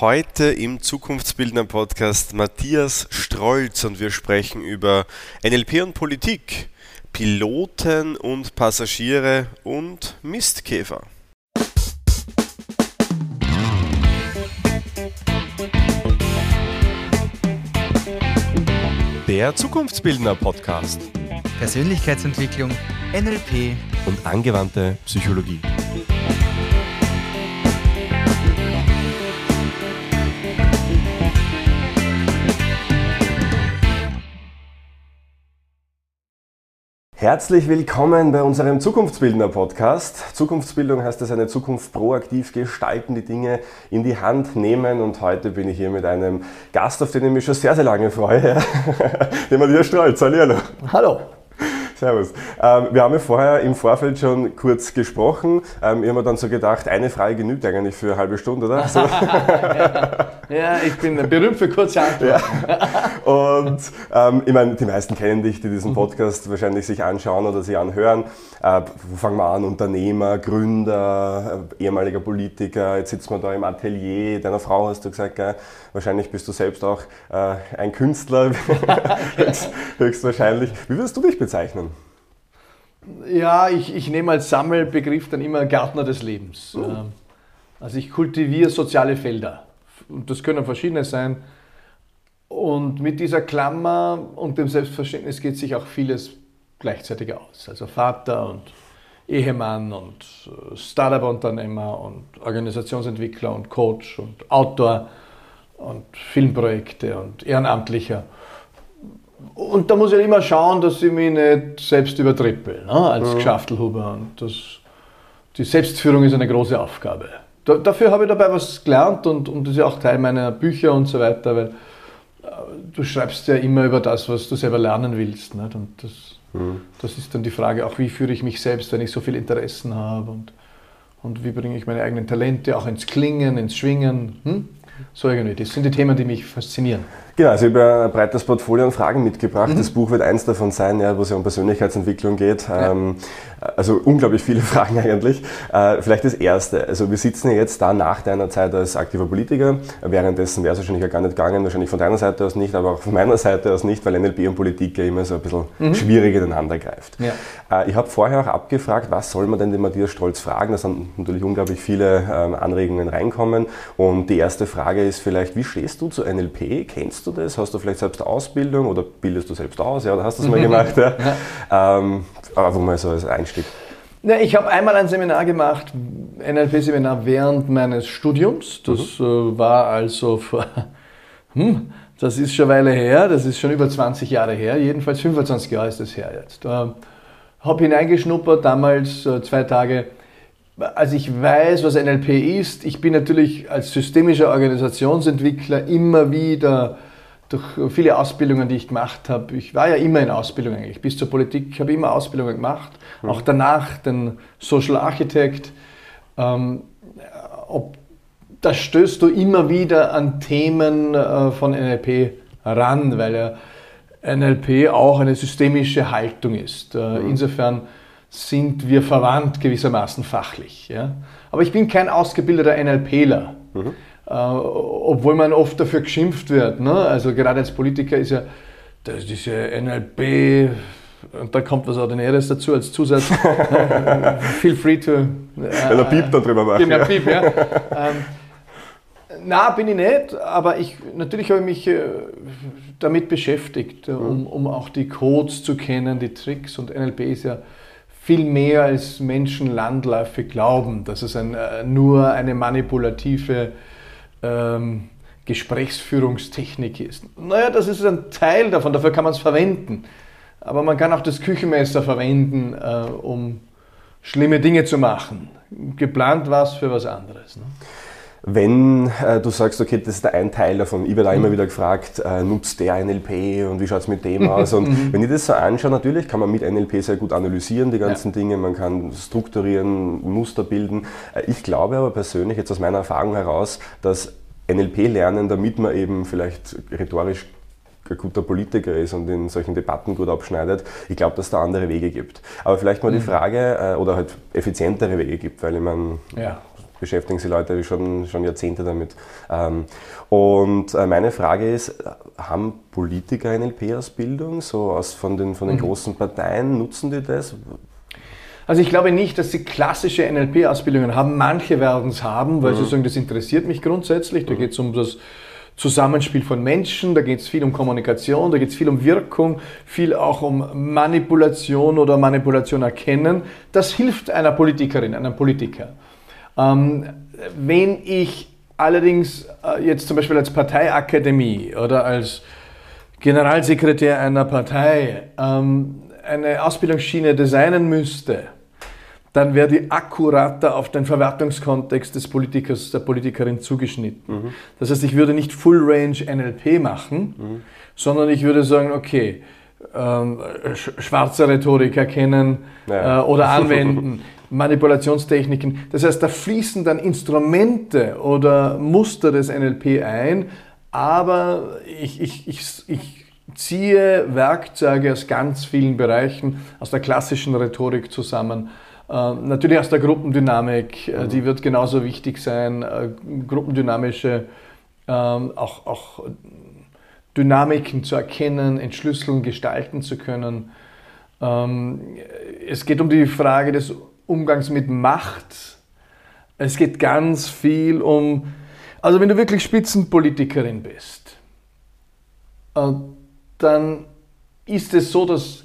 Heute im Zukunftsbildner Podcast Matthias Strolz und wir sprechen über NLP und Politik, Piloten und Passagiere und Mistkäfer. Der Zukunftsbildner Podcast. Persönlichkeitsentwicklung, NLP und angewandte Psychologie. Herzlich willkommen bei unserem Zukunftsbildner Podcast. Zukunftsbildung heißt es, eine Zukunft proaktiv gestalten, die Dinge in die Hand nehmen. Und heute bin ich hier mit einem Gast, auf den ich mich schon sehr, sehr lange freue, den Matthias Strolz. Hallo. Hallo. Servus. Ähm, wir haben ja vorher im Vorfeld schon kurz gesprochen. Ähm, ich habe mir dann so gedacht, eine Frage genügt eigentlich für eine halbe Stunde, oder? So. ja. ja, ich bin berühmt für kurze Antworten. Ja. Und ähm, ich meine, die meisten kennen dich, die diesen Podcast wahrscheinlich sich anschauen oder sich anhören. Äh, wo fangen wir an? Unternehmer, Gründer, äh, ehemaliger Politiker. Jetzt sitzt man da im Atelier deiner Frau, hast du gesagt. Gell? Wahrscheinlich bist du selbst auch äh, ein Künstler, höchstwahrscheinlich. Wie würdest du dich bezeichnen? Ja, ich, ich nehme als Sammelbegriff dann immer Gärtner des Lebens. Oh. Also ich kultiviere soziale Felder. Und das können verschiedene sein. Und mit dieser Klammer und dem Selbstverständnis geht sich auch vieles gleichzeitig aus. Also Vater und Ehemann und äh, Startup-Unternehmer und Organisationsentwickler und Coach und Autor und Filmprojekte und Ehrenamtlicher. Und da muss ich immer schauen, dass ich mich nicht selbst übertrippel, ne, als. Und das, die Selbstführung ist eine große Aufgabe. Da, dafür habe ich dabei was gelernt und, und das ist ja auch Teil meiner Bücher und so weiter, weil äh, du schreibst ja immer über das, was du selber lernen willst. Nicht? Und das, mhm. das ist dann die Frage, auch wie führe ich mich selbst, wenn ich so viele Interessen habe und, und wie bringe ich meine eigenen Talente auch ins Klingen, ins Schwingen. Hm? So irgendwie, das sind die Themen, die mich faszinieren. Genau, also ich habe ein breites Portfolio an Fragen mitgebracht. Mhm. Das Buch wird eins davon sein, ja, wo es ja um Persönlichkeitsentwicklung geht. Ja. Ähm, also unglaublich viele Fragen eigentlich. Äh, vielleicht das erste. Also wir sitzen ja jetzt da nach deiner Zeit als aktiver Politiker. Währenddessen wäre es wahrscheinlich ja gar nicht gegangen, wahrscheinlich von deiner Seite aus nicht, aber auch von meiner Seite aus nicht, weil NLP und Politik ja immer so ein bisschen mhm. schwierig ineinander greift. Ja. Äh, ich habe vorher auch abgefragt, was soll man denn den Matthias Stolz fragen? Da sind natürlich unglaublich viele ähm, Anregungen reinkommen. Und die erste Frage ist vielleicht, wie stehst du zu NLP? Kennst du das? Hast du vielleicht selbst Ausbildung oder bildest du selbst aus? Ja, oder hast du das mal gemacht? Ja? ähm, einfach mal so als Einstieg. Ja, ich habe einmal ein Seminar gemacht, NLP-Seminar während meines Studiums. Das mhm. äh, war also vor, hm, das ist schon eine Weile her, das ist schon über 20 Jahre her, jedenfalls 25 Jahre ist das her jetzt. Äh, habe hineingeschnuppert, damals äh, zwei Tage als ich weiß, was NLP ist, ich bin natürlich als systemischer Organisationsentwickler immer wieder durch viele Ausbildungen, die ich gemacht habe, ich war ja immer in Ausbildung eigentlich, bis zur Politik, ich habe immer Ausbildungen gemacht, mhm. auch danach den Social Architect. Ähm, ob, da stößt du immer wieder an Themen äh, von NLP ran, weil ja NLP auch eine systemische Haltung ist. Äh, mhm. Insofern sind wir verwandt gewissermaßen fachlich. Ja? Aber ich bin kein ausgebildeter NLPler. Mhm. Äh, obwohl man oft dafür geschimpft wird. Ne? Also gerade als Politiker ist ja das, diese NLP, und da kommt was Ordinäres dazu als Zusatz. Feel free to. Äh, Wenn er Piep da drüber macht. Ja, Piep, ja. ähm, na, bin ich nicht, aber ich, natürlich habe ich mich äh, damit beschäftigt, mhm. um, um auch die Codes zu kennen, die Tricks und NLP ist ja viel mehr als Menschen landläufig glauben, dass es ein, äh, nur eine manipulative ähm, Gesprächsführungstechnik ist. Naja, das ist ein Teil davon, dafür kann man es verwenden. Aber man kann auch das Küchenmesser verwenden, äh, um schlimme Dinge zu machen. Geplant war es für was anderes. Ne? Wenn äh, du sagst, okay, das ist ein Teil davon, ich werde auch immer mhm. wieder gefragt, äh, nutzt der NLP und wie schaut es mit dem aus? Und mhm. wenn ich das so anschaue, natürlich kann man mit NLP sehr gut analysieren, die ganzen ja. Dinge, man kann strukturieren, Muster bilden. Äh, ich glaube aber persönlich, jetzt aus meiner Erfahrung heraus, dass NLP lernen, damit man eben vielleicht rhetorisch ein guter Politiker ist und in solchen Debatten gut abschneidet. Ich glaube, dass es da andere Wege gibt. Aber vielleicht mal mhm. die Frage, äh, oder halt effizientere Wege gibt, weil ich meine, ja beschäftigen sich Leute schon, schon Jahrzehnte damit. Ähm, und äh, meine Frage ist, haben Politiker NLP-Ausbildung, so aus von den, von den mhm. großen Parteien, nutzen die das? Also ich glaube nicht, dass sie klassische NLP-Ausbildungen haben. Manche werden es haben, weil mhm. sie sagen, das interessiert mich grundsätzlich. Da mhm. geht es um das Zusammenspiel von Menschen, da geht es viel um Kommunikation, da geht es viel um Wirkung, viel auch um Manipulation oder Manipulation erkennen. Das hilft einer Politikerin, einem Politiker. Ähm, wenn ich allerdings äh, jetzt zum Beispiel als Parteiakademie oder als Generalsekretär einer Partei ähm, eine Ausbildungsschiene designen müsste, dann wäre die akkurater auf den Verwertungskontext des Politikers, der Politikerin zugeschnitten. Mhm. Das heißt, ich würde nicht Full Range NLP machen, mhm. sondern ich würde sagen, okay, ähm, schwarze Rhetorik erkennen ja. äh, oder anwenden, Manipulationstechniken. Das heißt, da fließen dann Instrumente oder Muster des NLP ein, aber ich, ich, ich, ich ziehe Werkzeuge aus ganz vielen Bereichen, aus der klassischen Rhetorik zusammen ähm, natürlich aus der Gruppendynamik, äh, mhm. die wird genauso wichtig sein. Äh, gruppendynamische, ähm, auch, auch Dynamiken zu erkennen, entschlüsseln, gestalten zu können. Ähm, es geht um die Frage des Umgangs mit Macht. Es geht ganz viel um, also wenn du wirklich Spitzenpolitikerin bist, äh, dann ist es so, dass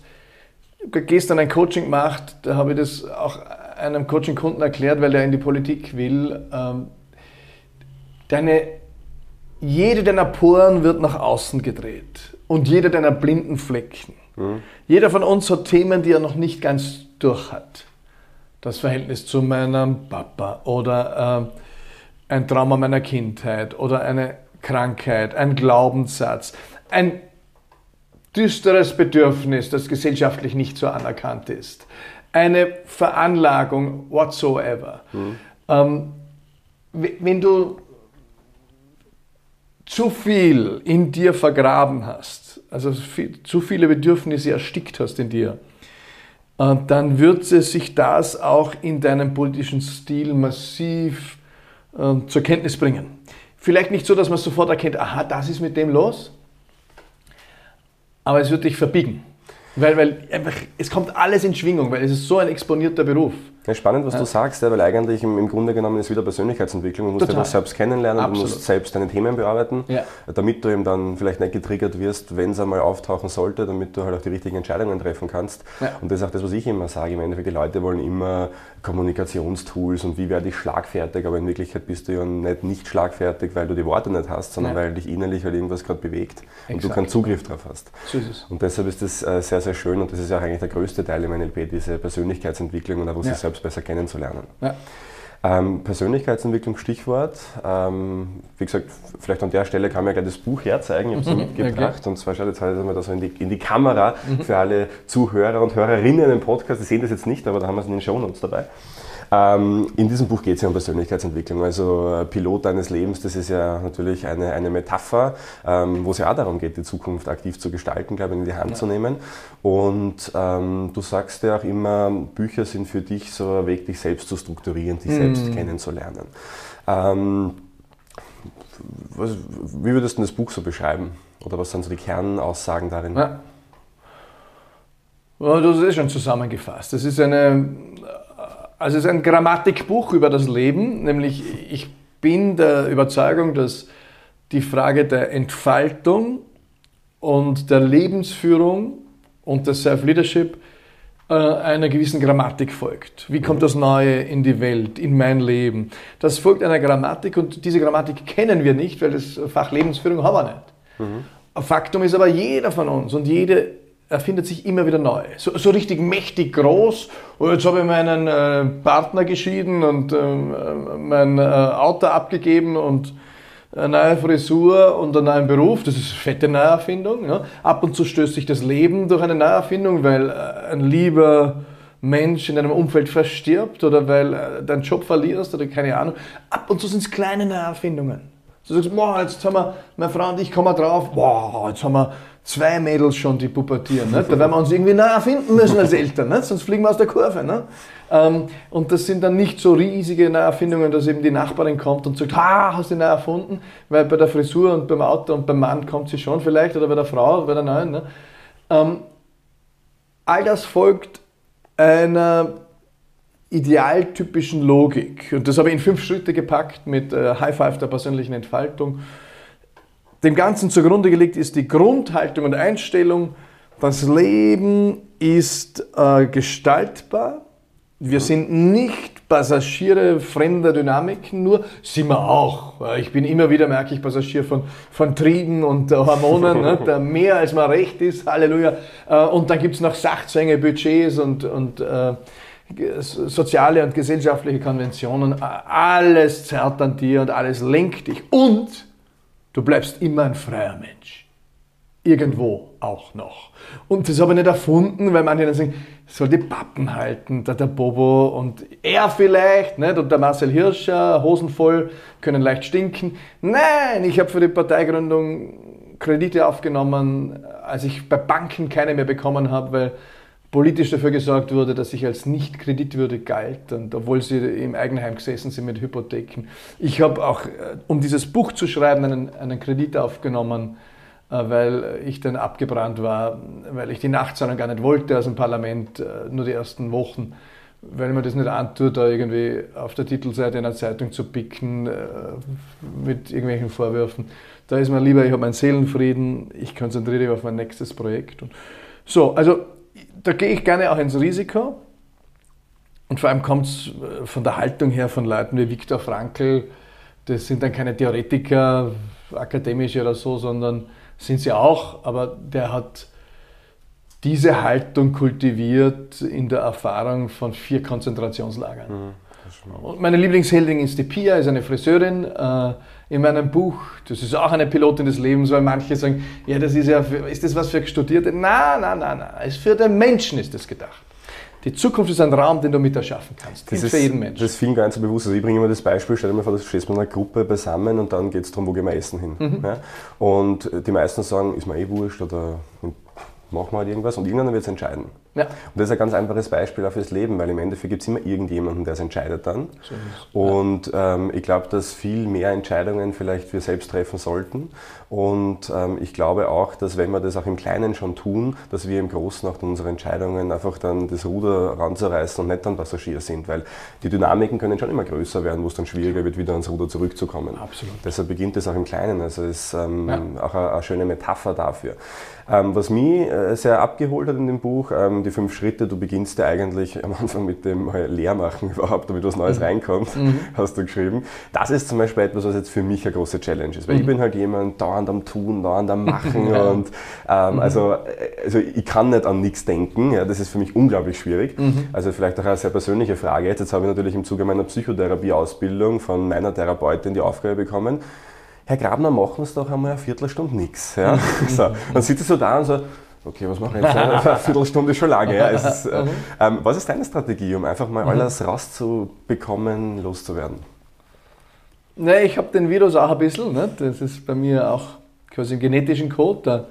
gestern ein Coaching gemacht, da habe ich das auch einem Coaching-Kunden erklärt, weil der in die Politik will. Ähm, deine, jede deiner Poren wird nach außen gedreht und jeder deiner blinden Flecken. Mhm. Jeder von uns hat Themen, die er noch nicht ganz durch hat. Das Verhältnis zu meinem Papa oder äh, ein Trauma meiner Kindheit oder eine Krankheit, ein Glaubenssatz, ein düsteres Bedürfnis, das gesellschaftlich nicht so anerkannt ist, eine Veranlagung whatsoever. Mhm. Ähm, wenn du zu viel in dir vergraben hast, also viel, zu viele Bedürfnisse erstickt hast in dir, dann wird es sich das auch in deinem politischen Stil massiv äh, zur Kenntnis bringen. Vielleicht nicht so, dass man sofort erkennt, aha, das ist mit dem los, aber es wird dich verbiegen. Weil, weil einfach, es kommt alles in Schwingung, weil es ist so ein exponierter Beruf. Ja, spannend, was ja. du sagst, weil eigentlich im, im, Grunde genommen ist wieder Persönlichkeitsentwicklung. Du musst dich selbst kennenlernen, Absolut. du musst selbst deine Themen bearbeiten, ja. damit du eben dann vielleicht nicht getriggert wirst, wenn es einmal auftauchen sollte, damit du halt auch die richtigen Entscheidungen treffen kannst. Ja. Und das ist auch das, was ich immer sage. Im Endeffekt, die Leute wollen immer Kommunikationstools und wie werde ich schlagfertig, aber in Wirklichkeit bist du ja nicht, nicht schlagfertig, weil du die Worte nicht hast, sondern weil dich innerlich halt irgendwas gerade bewegt Exakt. und du keinen Zugriff drauf hast. Es. Und deshalb ist das äh, sehr, sehr schön und das ist ja auch eigentlich der größte Teil im NLP, diese Persönlichkeitsentwicklung und auch sich selbst besser kennenzulernen. Ja. Ähm, Persönlichkeitsentwicklung, Stichwort. Ähm, wie gesagt, vielleicht an der Stelle kann man ja gleich das Buch herzeigen. Ich habe es mhm, mitgebracht. Okay. Und zwar schaut jetzt halt mal da so in die, in die Kamera mhm. für alle Zuhörer und Hörerinnen im Podcast. Die sehen das jetzt nicht, aber da haben wir es in den Shownotes dabei. Ähm, in diesem Buch geht es ja um Persönlichkeitsentwicklung. Also äh, Pilot deines Lebens, das ist ja natürlich eine, eine Metapher, ähm, wo es ja auch darum geht, die Zukunft aktiv zu gestalten, glaube ich, in die Hand ja. zu nehmen. Und ähm, du sagst ja auch immer, Bücher sind für dich so ein Weg, dich selbst zu strukturieren, dich mhm. selbst kennenzulernen. Ähm, was, wie würdest du das Buch so beschreiben? Oder was sind so die Kernaussagen darin? Ja. Hast es schon zusammengefasst. Das ist eine also es ist ein Grammatikbuch über das Leben, nämlich ich bin der Überzeugung, dass die Frage der Entfaltung und der Lebensführung und des Self-Leadership äh, einer gewissen Grammatik folgt. Wie kommt das Neue in die Welt, in mein Leben? Das folgt einer Grammatik und diese Grammatik kennen wir nicht, weil das Fach Lebensführung haben wir nicht. Mhm. Faktum ist aber, jeder von uns und jede erfindet sich immer wieder neu. So, so richtig mächtig groß. Und jetzt habe ich meinen äh, Partner geschieden und ähm, äh, mein äh, Auto abgegeben und eine neue Frisur und einen neuen Beruf. Das ist eine fette Neuerfindung. Ja. Ab und zu stößt sich das Leben durch eine Neuerfindung, weil äh, ein lieber Mensch in deinem Umfeld verstirbt oder weil äh, deinen Job verlierst oder keine Ahnung. Ab und zu sind es kleine Neuerfindungen. Du sagst, boah, jetzt haben wir, meine Frau und ich kommen drauf, boah, jetzt haben wir zwei Mädels schon, die pubertieren. Nicht? Da werden wir uns irgendwie nahe finden müssen als Eltern, nicht? sonst fliegen wir aus der Kurve. Nicht? Ähm, und das sind dann nicht so riesige Neuerfindungen, dass eben die Nachbarin kommt und sagt, ha, hast du neu erfunden? Weil bei der Frisur und beim Auto und beim Mann kommt sie schon vielleicht, oder bei der Frau, bei der Neuen. Ne? Ähm, all das folgt einer idealtypischen Logik. Und das habe ich in fünf Schritte gepackt mit äh, High Five der persönlichen Entfaltung. Dem Ganzen zugrunde gelegt ist die Grundhaltung und Einstellung, das Leben ist äh, gestaltbar. Wir sind nicht Passagiere fremder Dynamiken, nur sind wir auch. Ich bin immer wieder, merke ich, Passagier von, von Trieben und äh, Hormonen, ne, mehr als man recht ist, Halleluja. Äh, und dann gibt es noch Sachzwänge, Budgets und, und äh, soziale und gesellschaftliche Konventionen. Alles zerrt an dir und alles lenkt dich. Und du bleibst immer ein freier Mensch. Irgendwo auch noch. Und das habe ich nicht erfunden, weil manche dann sagen, soll die Pappen halten, der, der Bobo und er vielleicht, nicht? und der Marcel Hirscher, Hosen voll, können leicht stinken. Nein, ich habe für die Parteigründung Kredite aufgenommen, als ich bei Banken keine mehr bekommen habe, weil politisch dafür gesorgt wurde, dass ich als nicht kreditwürdig galt, und obwohl sie im Eigenheim gesessen sind mit Hypotheken. Ich habe auch, äh, um dieses Buch zu schreiben, einen, einen Kredit aufgenommen, äh, weil ich dann abgebrannt war, weil ich die Nachzahlung gar nicht wollte aus dem Parlament, äh, nur die ersten Wochen, weil man das nicht antut, da irgendwie auf der Titelseite einer Zeitung zu picken mit irgendwelchen Vorwürfen. Da ist mir lieber, ich habe meinen Seelenfrieden, ich konzentriere mich auf mein nächstes Projekt. So, also da gehe ich gerne auch ins Risiko. Und vor allem kommt es äh, von der Haltung her von Leuten wie Viktor Frankl, das sind dann keine Theoretiker, akademische oder so, sondern sind sie auch, aber der hat diese Haltung kultiviert in der Erfahrung von vier Konzentrationslagern. Mhm, und meine Lieblingsheldin ist die Pia, ist eine Friseurin. In meinem Buch, das ist auch eine Pilotin des Lebens, weil manche sagen, ja, das ist ja, für, ist das was für Studierte? Nein, nein, nein, nein, es für den Menschen ist das gedacht. Die Zukunft ist ein Raum, den du mit erschaffen kannst. Das ist für jeden Menschen. Das ist vielen gar nicht so bewusst. Also ich bringe immer das Beispiel, stell dir mal vor, du stehst mit einer Gruppe beisammen und dann geht es darum, wo gehen wir essen hin. Mhm. Ja? Und die meisten sagen, ist mir eh wurscht oder machen wir halt irgendwas und irgendwann wird es entscheiden. Ja. Und das ist ein ganz einfaches Beispiel auch fürs Leben, weil im Endeffekt gibt es immer irgendjemanden, der es entscheidet dann. So und ähm, ich glaube, dass viel mehr Entscheidungen vielleicht wir selbst treffen sollten. Und ähm, ich glaube auch, dass wenn wir das auch im Kleinen schon tun, dass wir im Großen auch unsere Entscheidungen einfach dann das Ruder ranzureißen und nicht dann Passagier sind, weil die Dynamiken können schon immer größer werden, wo es dann schwieriger wird, wieder ans Ruder zurückzukommen. Absolut. Deshalb beginnt es auch im Kleinen. Also es ist ähm, ja. auch eine, eine, schöne Metapher dafür. Ähm, was mich äh, sehr abgeholt hat in dem Buch, ähm, die fünf Schritte, du beginnst ja eigentlich am Anfang mit dem Leermachen überhaupt, damit was Neues mhm. reinkommt, mhm. hast du geschrieben. Das ist zum Beispiel etwas, was jetzt für mich eine große Challenge ist, weil mhm. ich bin halt jemand dauernd am Tun, dauernd am Machen und ähm, mhm. also, äh, also ich kann nicht an nichts denken, ja, das ist für mich unglaublich schwierig. Mhm. Also vielleicht auch eine sehr persönliche Frage jetzt. Jetzt habe ich natürlich im Zuge meiner Psychotherapie-Ausbildung von meiner Therapeutin die Aufgabe bekommen, Herr Grabner, machen Sie doch einmal eine Viertelstunde nichts. Ja? so. Dann sitzt du so da und so, okay, was mache ich jetzt? Eine Viertelstunde ist schon lange. Ja. Ist, äh, ähm, was ist deine Strategie, um einfach mal mhm. alles rauszubekommen, loszuwerden? Ne, ich habe den Virus auch ein bisschen. Ne? Das ist bei mir auch quasi im genetischen Code. Der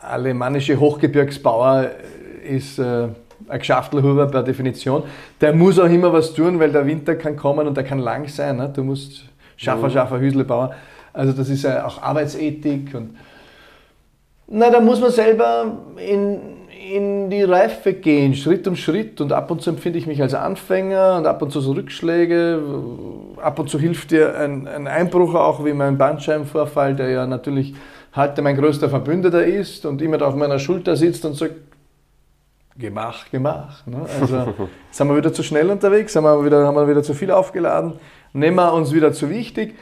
alemannische Hochgebirgsbauer ist äh, ein Geschäftelhuber per Definition. Der muss auch immer was tun, weil der Winter kann kommen und der kann lang sein. Ne? Du musst Schaffer, mhm. Schaffer, Hüslebauer. Also das ist ja auch Arbeitsethik und na, da muss man selber in, in die Reife gehen, Schritt um Schritt. Und ab und zu empfinde ich mich als Anfänger und ab und zu so Rückschläge. Ab und zu hilft dir ein, ein Einbruch auch, wie mein Bandscheibenvorfall, der ja natürlich heute mein größter Verbündeter ist und immer da auf meiner Schulter sitzt und sagt, Gemach, Gemach. Ne? Also sind wir wieder zu schnell unterwegs, sind wir wieder, haben wir wieder zu viel aufgeladen, nehmen wir uns wieder zu wichtig.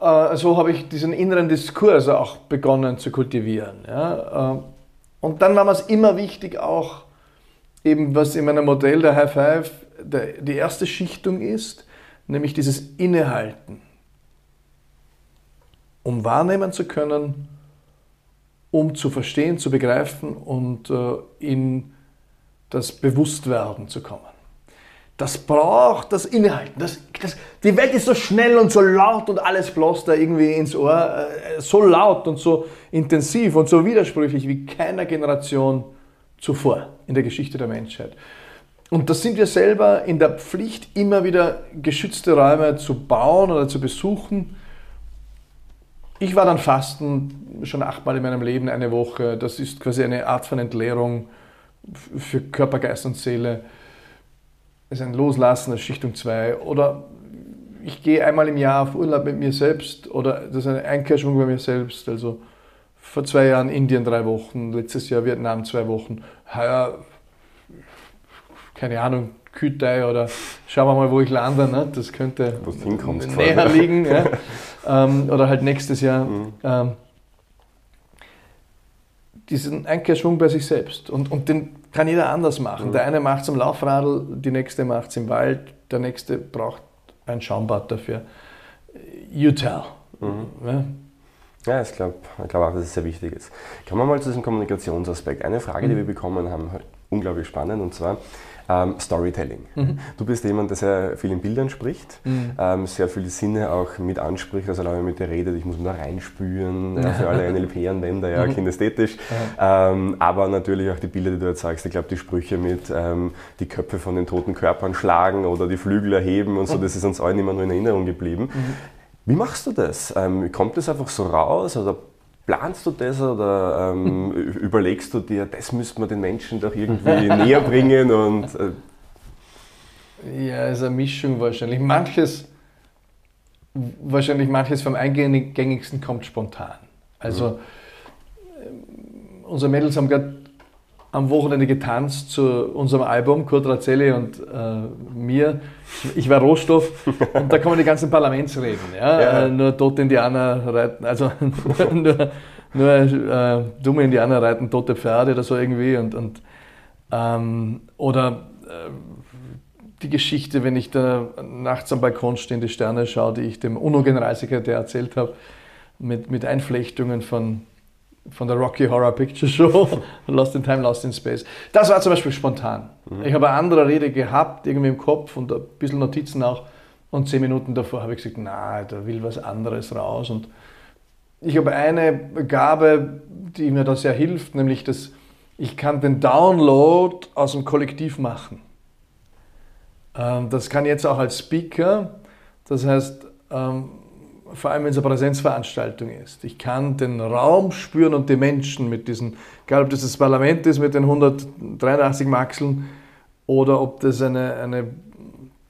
Äh, so habe ich diesen inneren Diskurs auch begonnen zu kultivieren. Ja? Äh, und dann war mir es immer wichtig auch, eben was in meinem Modell der High Five der, die erste Schichtung ist, nämlich dieses Innehalten. Um wahrnehmen zu können, um zu verstehen, zu begreifen und äh, in das Bewusstwerden zu kommen. Das braucht das Innehalten. Das, das, die Welt ist so schnell und so laut und alles bloß da irgendwie ins Ohr. Äh, so laut und so intensiv und so widersprüchlich wie keiner Generation zuvor in der Geschichte der Menschheit. Und das sind wir selber in der Pflicht, immer wieder geschützte Räume zu bauen oder zu besuchen. Ich war dann fasten schon achtmal in meinem Leben eine Woche. Das ist quasi eine Art von Entleerung für Körper, Geist und Seele ist ein Loslassen, ist Schichtung 2. Oder ich gehe einmal im Jahr auf Urlaub mit mir selbst oder das ist eine Einkehrschwung bei mir selbst. Also vor zwei Jahren Indien drei Wochen, letztes Jahr Vietnam zwei Wochen. Heuer, keine Ahnung, Kütei oder schauen wir mal, wo ich lande. Ne? Das könnte näher liegen. ja. ähm, oder halt nächstes Jahr. Mhm. Ähm, diesen Einkehrschwung bei sich selbst. Und, und den kann jeder anders machen. Mhm. Der eine macht es am Laufradl, die nächste macht es im Wald, der nächste braucht ein Schaumbad dafür. You tell. Mhm. Ja? Ja, ich glaube glaub auch, dass es sehr wichtig ist. Kommen wir mal zu diesem Kommunikationsaspekt. Eine Frage, mhm. die wir bekommen haben, unglaublich spannend, und zwar, ähm, Storytelling. Mhm. Du bist jemand, der sehr viel in Bildern spricht, mhm. ähm, sehr viele Sinne auch mit anspricht, also allein mit der Rede, ich muss mir da reinspüren, ja, für alle NLP-Anwender, ja, mhm. kinästhetisch, ähm, aber natürlich auch die Bilder, die du jetzt sagst. Ich glaube, die Sprüche mit ähm, die Köpfe von den toten Körpern schlagen oder die Flügel erheben und so, mhm. das ist uns allen immer nur in Erinnerung geblieben. Mhm. Wie machst du das? Ähm, kommt das einfach so raus oder Planst du das oder ähm, überlegst du dir, das müsste man den Menschen doch irgendwie näher bringen? Und, äh ja, es ist eine Mischung wahrscheinlich. Manches, wahrscheinlich manches vom Eingängigsten kommt spontan. Also, mhm. unsere Mädels haben gerade am Wochenende getanzt zu unserem Album, Kurt Razzelli und äh, mir. Ich war Rohstoff und da kommen die ganzen Parlamentsreden. Ja? ja. Äh, nur tote Indianer reiten, also nur, nur äh, dumme Indianer reiten tote Pferde oder so irgendwie. Und, und, ähm, oder äh, die Geschichte, wenn ich da nachts am Balkon stehe, in die Sterne schaue, die ich dem UNO-Generalsekretär erzählt habe, mit, mit Einflechtungen von von der Rocky Horror Picture Show, Lost in Time, Lost in Space. Das war zum Beispiel spontan. Mhm. Ich habe eine andere Rede gehabt, irgendwie im Kopf und ein bisschen Notizen auch. Und zehn Minuten davor habe ich gesagt, na, da will was anderes raus. Und ich habe eine Gabe, die mir da sehr hilft, nämlich dass ich kann den Download aus dem Kollektiv machen. Ähm, das kann jetzt auch als Speaker. Das heißt, ähm, vor allem wenn es eine Präsenzveranstaltung ist. Ich kann den Raum spüren und die Menschen mit diesen, egal ob das das Parlament ist mit den 183 Maxeln oder ob das eine, eine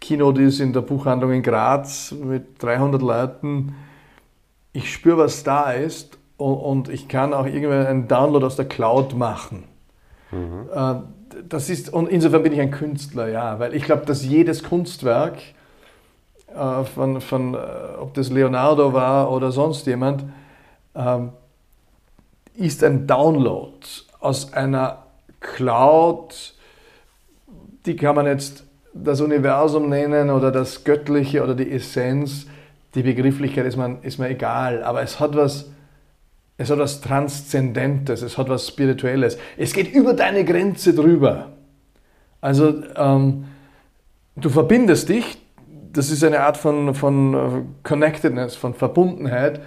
Keynote ist in der Buchhandlung in Graz mit 300 Leuten. Ich spüre, was da ist und, und ich kann auch irgendwann einen Download aus der Cloud machen. Mhm. Äh, das ist, und insofern bin ich ein Künstler, ja, weil ich glaube, dass jedes Kunstwerk, äh, von, von äh, ob das Leonardo war oder sonst jemand, ähm, ist ein Download aus einer Cloud, die kann man jetzt das Universum nennen oder das Göttliche oder die Essenz. Die Begrifflichkeit ist, man, ist mir egal, aber es hat was, es hat was Transzendentes, es hat was Spirituelles. Es geht über deine Grenze drüber. Also ähm, du verbindest dich das ist eine Art von, von äh, Connectedness, von Verbundenheit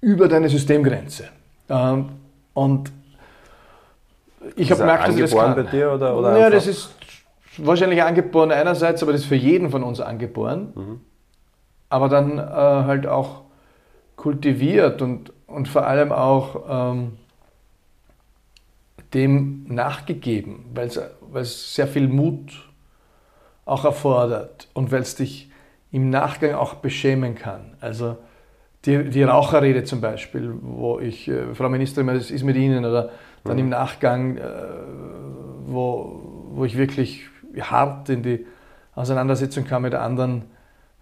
über deine Systemgrenze. Ähm, und ich habe gemerkt, dass ich das kann. bei dir oder, oder Ja, das ist wahrscheinlich angeboren einerseits, aber das ist für jeden von uns angeboren. Mhm. Aber dann äh, halt auch kultiviert und, und vor allem auch ähm, dem nachgegeben, weil es sehr viel Mut auch erfordert und weil es dich im Nachgang auch beschämen kann. Also die, die Raucherrede zum Beispiel, wo ich, äh, Frau Ministerin, das ist mit Ihnen, oder dann mhm. im Nachgang, äh, wo, wo ich wirklich hart in die Auseinandersetzung kam mit anderen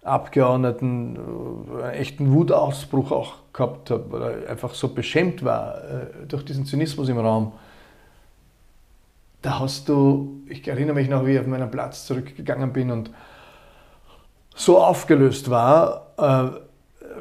Abgeordneten, äh, einen echten Wutausbruch auch gehabt habe, oder einfach so beschämt war äh, durch diesen Zynismus im Raum da hast du, ich erinnere mich noch, wie ich auf meinen Platz zurückgegangen bin und so aufgelöst war, äh,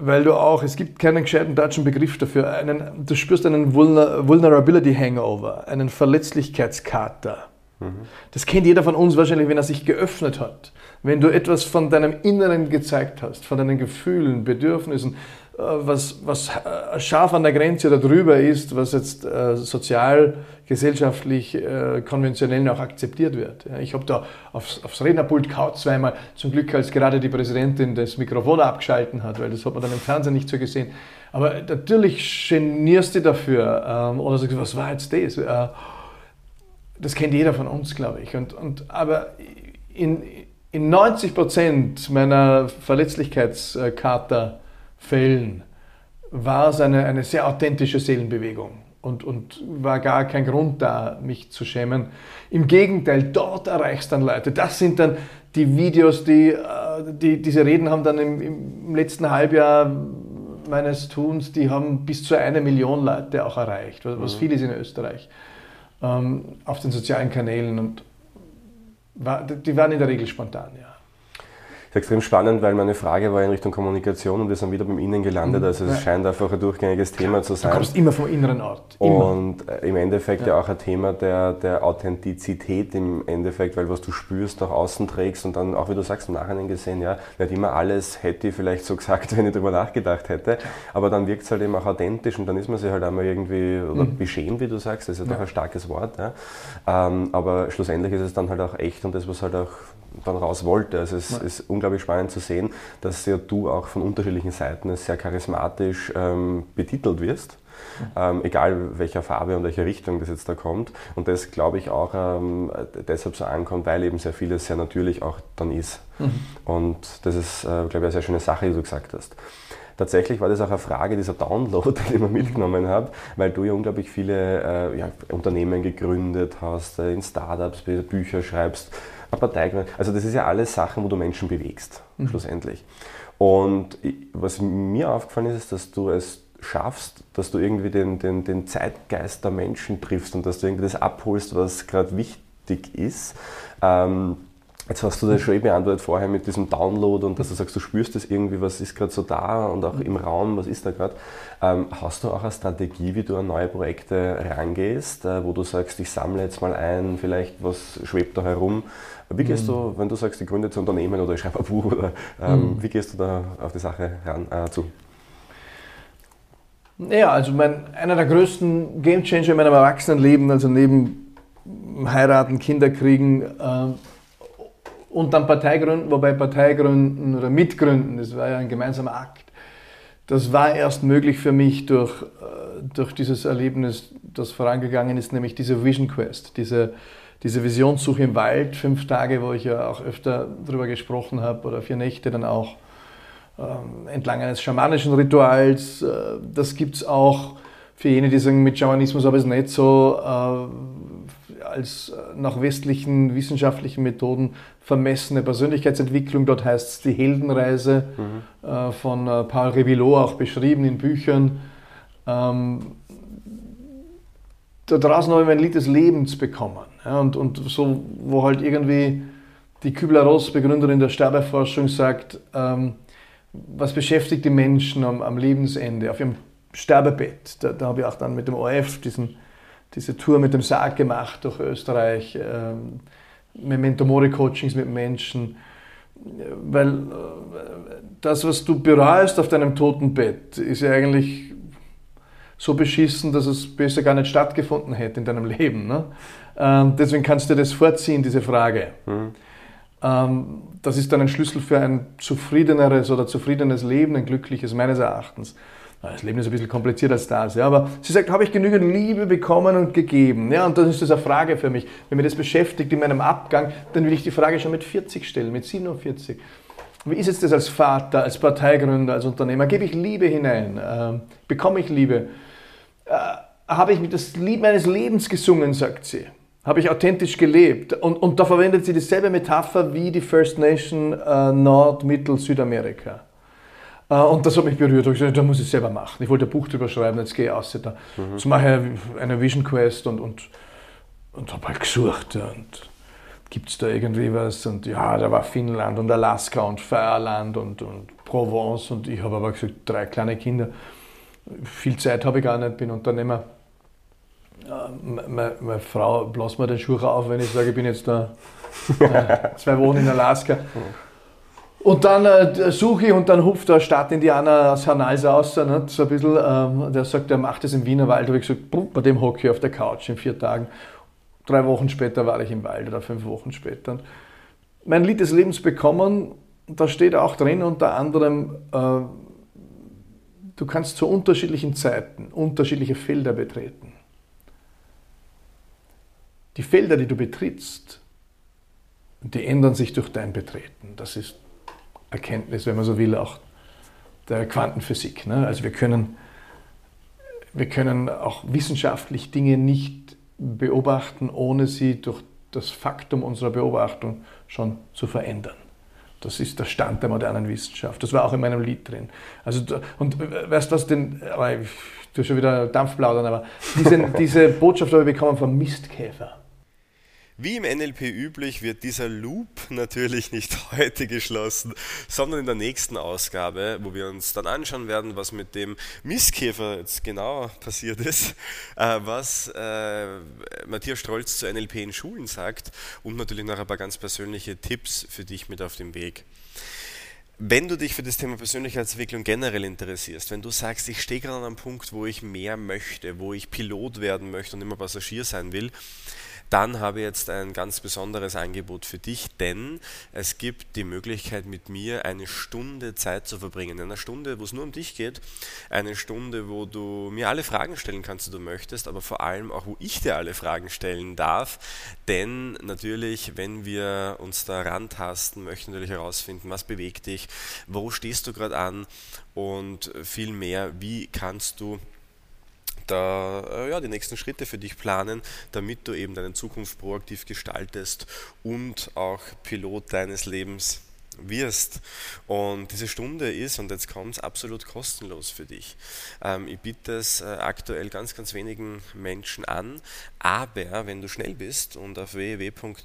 weil du auch, es gibt keinen gescheiten deutschen Begriff dafür, einen, du spürst einen Vulner Vulnerability Hangover, einen Verletzlichkeitskater. Mhm. Das kennt jeder von uns wahrscheinlich, wenn er sich geöffnet hat. Wenn du etwas von deinem Inneren gezeigt hast, von deinen Gefühlen, Bedürfnissen, was, was äh, scharf an der Grenze oder drüber ist, was jetzt äh, sozial, gesellschaftlich, äh, konventionell auch akzeptiert wird. Ja, ich habe da aufs, aufs Rednerpult kaut zweimal, zum Glück als gerade die Präsidentin das Mikrofon abgeschalten hat, weil das hat man dann im Fernsehen nicht so gesehen. Aber natürlich genierst du dafür ähm, oder sagst, was war jetzt das? Äh, das kennt jeder von uns, glaube ich. Und, und, aber in, in 90 Prozent meiner Verletzlichkeitskater-Fällen war es eine, eine sehr authentische Seelenbewegung und, und war gar kein Grund da, mich zu schämen. Im Gegenteil, dort erreichst du dann Leute. Das sind dann die Videos, die, äh, die diese Reden haben dann im, im letzten Halbjahr meines Tuns, die haben bis zu eine Million Leute auch erreicht, was mhm. viel ist in Österreich, ähm, auf den sozialen Kanälen und war, die waren in der Regel spontan, ja. Das ist extrem spannend, weil meine Frage war in Richtung Kommunikation und wir sind wieder beim Innen gelandet. Mhm. Also es ja. scheint einfach ein durchgängiges Thema zu sein. Du kommst immer vom inneren Ort. Immer. Und äh, im Endeffekt ja. ja, auch ein Thema der, der Authentizität im Endeffekt, weil was du spürst, nach außen trägst und dann auch, wie du sagst, im Nachhinein gesehen, ja, nicht immer alles hätte ich vielleicht so gesagt, wenn ich darüber nachgedacht hätte. Aber dann wirkt es halt eben auch authentisch und dann ist man sich halt einmal irgendwie, oder mhm. beschämt, wie du sagst, das ist ja, doch ein starkes Wort. Ja. Ähm, aber schlussendlich ist es dann halt auch echt und das, was halt auch dann raus wollte. Also es ja. ist unglaublich spannend zu sehen, dass ja du auch von unterschiedlichen Seiten sehr charismatisch ähm, betitelt wirst. Ähm, egal welcher Farbe und welcher Richtung das jetzt da kommt. Und das glaube ich auch ähm, deshalb so ankommt, weil eben sehr vieles sehr natürlich auch dann ist. Mhm. Und das ist, äh, glaube ich, eine sehr schöne Sache, die du gesagt hast. Tatsächlich war das auch eine Frage dieser Download, den ich mir mitgenommen habe, weil du ja unglaublich viele äh, ja, Unternehmen gegründet hast, äh, in Startups, Bücher schreibst. Partei, also das ist ja alles Sachen, wo du Menschen bewegst, mhm. schlussendlich. Und was mir aufgefallen ist, ist, dass du es schaffst, dass du irgendwie den, den, den Zeitgeist der Menschen triffst und dass du irgendwie das abholst, was gerade wichtig ist. Ähm, Jetzt hast du das schon eh beantwortet vorher mit diesem Download und dass du sagst, du spürst das irgendwie, was ist gerade so da und auch im Raum, was ist da gerade. Ähm, hast du auch eine Strategie, wie du an neue Projekte rangehst, äh, wo du sagst, ich sammle jetzt mal ein, vielleicht was schwebt da herum? Wie gehst mhm. du, wenn du sagst, ich gründe ein Unternehmen oder ich schreibe ein Buch, oder, ähm, mhm. wie gehst du da auf die Sache ran, äh, zu? Ja, also mein, einer der größten Gamechanger in meinem Erwachsenenleben, also neben Heiraten, Kinder kriegen, äh, und dann Parteigründen, wobei Parteigründen oder Mitgründen, das war ja ein gemeinsamer Akt. Das war erst möglich für mich durch, äh, durch dieses Erlebnis, das vorangegangen ist, nämlich diese Vision Quest, diese, diese Visionssuche im Wald, fünf Tage, wo ich ja auch öfter darüber gesprochen habe, oder vier Nächte dann auch ähm, entlang eines schamanischen Rituals. Äh, das gibt es auch für jene, die sagen, mit Schamanismus aber es nicht so. Äh, als äh, nach westlichen wissenschaftlichen Methoden vermessene Persönlichkeitsentwicklung. Dort heißt es die Heldenreise mhm. äh, von äh, Paul Revillot, auch beschrieben in Büchern. Ähm, da draußen habe ich mein Lied des Lebens bekommen. Ja, und, und so, wo halt irgendwie die Kübler-Ross, Begründerin der Sterbeforschung, sagt, ähm, was beschäftigt die Menschen am, am Lebensende, auf ihrem Sterbebett. Da, da habe ich auch dann mit dem ORF diesen diese Tour mit dem Sarg gemacht durch Österreich, ähm, Memento Mori Coachings mit Menschen, weil äh, das, was du bereust auf deinem Totenbett, ist ja eigentlich so beschissen, dass es besser gar nicht stattgefunden hätte in deinem Leben. Ne? Ähm, deswegen kannst du dir das vorziehen, diese Frage. Mhm. Ähm, das ist dann ein Schlüssel für ein zufriedeneres oder zufriedenes Leben, ein glückliches meines Erachtens. Das Leben ist ein bisschen komplizierter als das. Ja, aber sie sagt, habe ich genügend Liebe bekommen und gegeben? Ja, und dann ist das eine Frage für mich. Wenn mich das beschäftigt in meinem Abgang, dann will ich die Frage schon mit 40 stellen, mit 47. Wie ist es das als Vater, als Parteigründer, als Unternehmer? Gebe ich Liebe hinein? Ähm, bekomme ich Liebe? Äh, habe ich das Lied meines Lebens gesungen, sagt sie. Habe ich authentisch gelebt. Und, und da verwendet sie dieselbe Metapher wie die First Nation äh, Nord-, Mittel-, Südamerika. Äh, und das hat mich berührt. Ich gesagt, da muss ich selber machen. Ich wollte ein Buch drüber schreiben, jetzt gehe ich aus da. Mhm. Jetzt mache ich eine Vision Quest und, und, und habe halt gesucht. Und gibt es da irgendwie was? Und ja, da war Finnland und Alaska und Feierland und, und Provence. Und ich habe aber gesagt, drei kleine Kinder. Viel Zeit habe ich gar nicht, bin Unternehmer. meine, meine, Frau bläst mir den Schuh auf, wenn ich sage, ich bin jetzt da äh, zwei Wochen in Alaska. Und dann äh, suche ich und dann hupft der Stadtindianer aus Hanals aus, ne, so ein bisschen, ähm, der sagt, er macht das im Wiener Wald. Da habe ich gesagt, bei dem hocke ich auf der Couch in vier Tagen. Drei Wochen später war ich im Wald oder fünf Wochen später. Und mein Lied des Lebens bekommen, da steht auch drin unter anderem, äh, du kannst zu unterschiedlichen Zeiten unterschiedliche Felder betreten. Die Felder, die du betrittst, die ändern sich durch dein Betreten. Das ist Erkenntnis, wenn man so will, auch der Quantenphysik. Ne? Also wir können, wir können auch wissenschaftlich Dinge nicht beobachten, ohne sie durch das Faktum unserer Beobachtung schon zu verändern. Das ist der Stand der modernen Wissenschaft. Das war auch in meinem Lied drin. Also, und äh, weißt du was, den, du schon wieder Dampfplaudern, aber diese, diese Botschaft habe ich bekommen vom Mistkäfer. Wie im NLP üblich wird dieser Loop natürlich nicht heute geschlossen, sondern in der nächsten Ausgabe, wo wir uns dann anschauen werden, was mit dem Mistkäfer jetzt genau passiert ist, äh, was äh, Matthias Strolz zu NLP in Schulen sagt und natürlich noch ein paar ganz persönliche Tipps für dich mit auf dem Weg. Wenn du dich für das Thema Persönlichkeitsentwicklung generell interessierst, wenn du sagst, ich stehe gerade an einem Punkt, wo ich mehr möchte, wo ich Pilot werden möchte und immer Passagier sein will, dann habe ich jetzt ein ganz besonderes Angebot für dich, denn es gibt die Möglichkeit mit mir eine Stunde Zeit zu verbringen. Eine Stunde, wo es nur um dich geht, eine Stunde, wo du mir alle Fragen stellen kannst, die du möchtest, aber vor allem auch, wo ich dir alle Fragen stellen darf, denn natürlich, wenn wir uns da rantasten, möchten natürlich herausfinden, was bewegt dich, wo stehst du gerade an und viel mehr, wie kannst du da äh, ja, die nächsten Schritte für dich planen, damit du eben deine Zukunft proaktiv gestaltest und auch Pilot deines Lebens wirst. Und diese Stunde ist, und jetzt kommt es, absolut kostenlos für dich. Ähm, ich biete es äh, aktuell ganz, ganz wenigen Menschen an, aber wenn du schnell bist und auf www.mynlp.at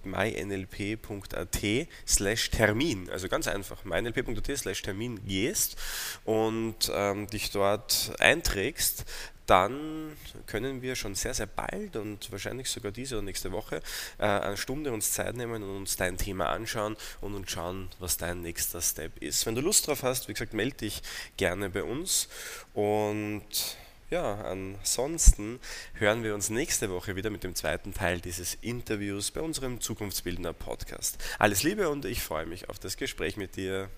slash Termin, also ganz einfach, mynlp.at slash Termin gehst und ähm, dich dort einträgst, dann können wir schon sehr, sehr bald und wahrscheinlich sogar diese oder nächste Woche äh, eine Stunde uns Zeit nehmen und uns dein Thema anschauen und uns schauen, was dein nächster Step ist. Wenn du Lust drauf hast, wie gesagt, melde dich gerne bei uns und ja, ansonsten hören wir uns nächste Woche wieder mit dem zweiten Teil dieses Interviews bei unserem Zukunftsbildender Podcast. Alles Liebe und ich freue mich auf das Gespräch mit dir.